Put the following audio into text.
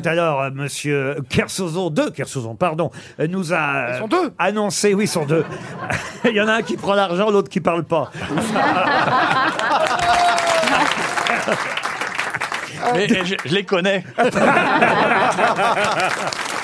tout à l'heure, euh, Monsieur Kersozon, deux Kersozon, pardon, euh, nous a euh, annoncé, oui, ils sont deux. Il y en a un qui prend l'argent, l'autre qui parle pas. Mais je les connais.